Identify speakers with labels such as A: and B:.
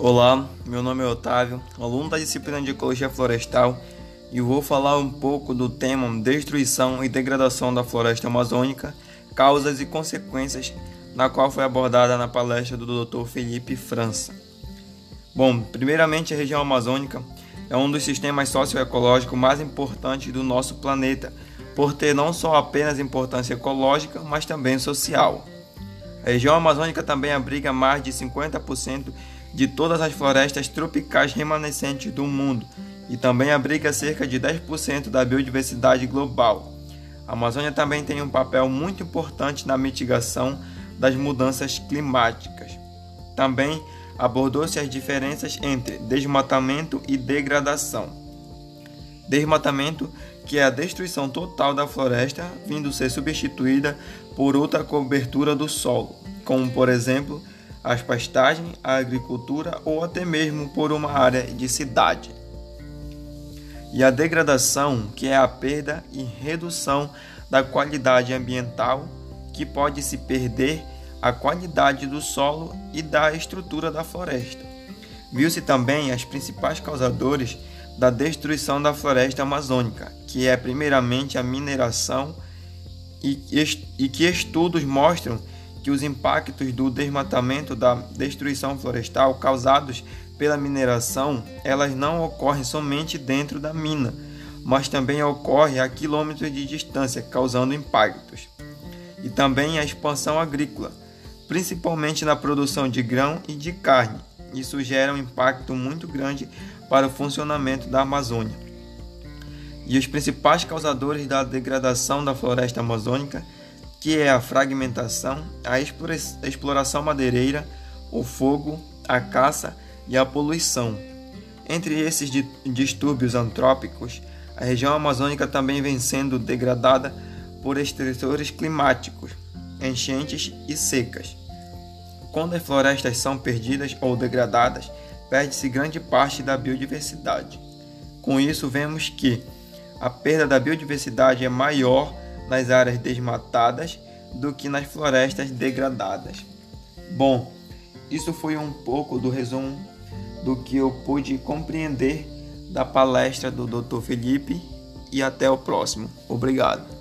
A: Olá, meu nome é Otávio, aluno da disciplina de Ecologia Florestal, e vou falar um pouco do tema Destruição e Degradação da Floresta Amazônica, Causas e Consequências, na qual foi abordada na palestra do Dr. Felipe França. Bom, primeiramente a região amazônica é um dos sistemas socioecológicos mais importantes do nosso planeta, por ter não só apenas importância ecológica, mas também social. A região amazônica também abriga mais de 50% de todas as florestas tropicais remanescentes do mundo e também abriga cerca de 10% da biodiversidade global. A Amazônia também tem um papel muito importante na mitigação das mudanças climáticas. Também abordou-se as diferenças entre desmatamento e degradação. Desmatamento, que é a destruição total da floresta, vindo ser substituída por outra cobertura do solo, como por exemplo as pastagens, a agricultura ou até mesmo por uma área de cidade. E a degradação, que é a perda e redução da qualidade ambiental, que pode se perder a qualidade do solo e da estrutura da floresta. Viu-se também as principais causadores da destruição da floresta amazônica, que é primeiramente a mineração e, e que estudos mostram que os impactos do desmatamento da destruição florestal causados pela mineração, elas não ocorrem somente dentro da mina, mas também ocorrem a quilômetros de distância, causando impactos. E também a expansão agrícola, principalmente na produção de grão e de carne. Isso gera um impacto muito grande para o funcionamento da Amazônia. E os principais causadores da degradação da floresta amazônica que é a fragmentação, a exploração madeireira, o fogo, a caça e a poluição. Entre esses distúrbios antrópicos, a região amazônica também vem sendo degradada por estressores climáticos, enchentes e secas. Quando as florestas são perdidas ou degradadas, perde-se grande parte da biodiversidade. Com isso, vemos que a perda da biodiversidade é maior nas áreas desmatadas do que nas florestas degradadas. Bom, isso foi um pouco do resumo do que eu pude compreender da palestra do Dr. Felipe e até o próximo. Obrigado.